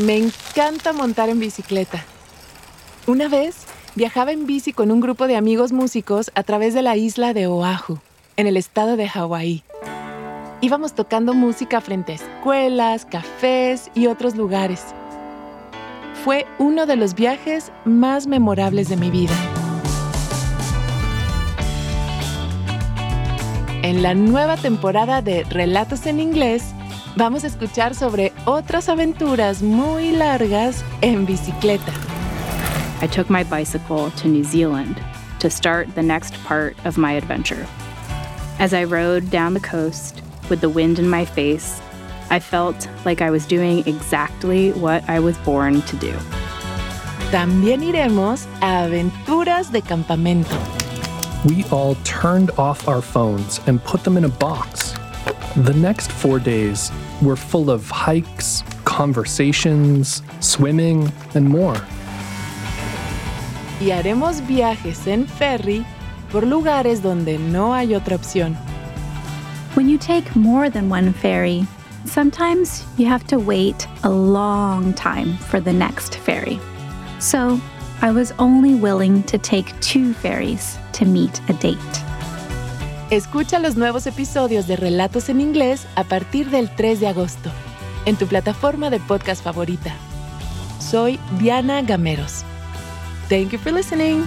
Me encanta montar en bicicleta. Una vez viajaba en bici con un grupo de amigos músicos a través de la isla de Oahu, en el estado de Hawái. Íbamos tocando música frente a escuelas, cafés y otros lugares. Fue uno de los viajes más memorables de mi vida. En la nueva temporada de Relatos en Inglés, vamos a escuchar sobre otras aventuras muy largas en bicicleta. I took my bicycle to New Zealand to start the next part of my adventure. As I rode down the coast with the wind in my face, I felt like I was doing exactly what I was born to do. También iremos a aventuras de campamento. We all turned off our phones and put them in a box. The next four days were full of hikes, conversations, swimming, and more. Y haremos viajes en ferry por lugares donde no hay otra opción. When you take more than one ferry, sometimes you have to wait a long time for the next ferry. So I was only willing to take two ferries to meet a date. Escucha los nuevos episodios de Relatos en Inglés a partir del 3 de agosto, en tu plataforma de podcast favorita. Soy Diana Gameros. Thank you for listening.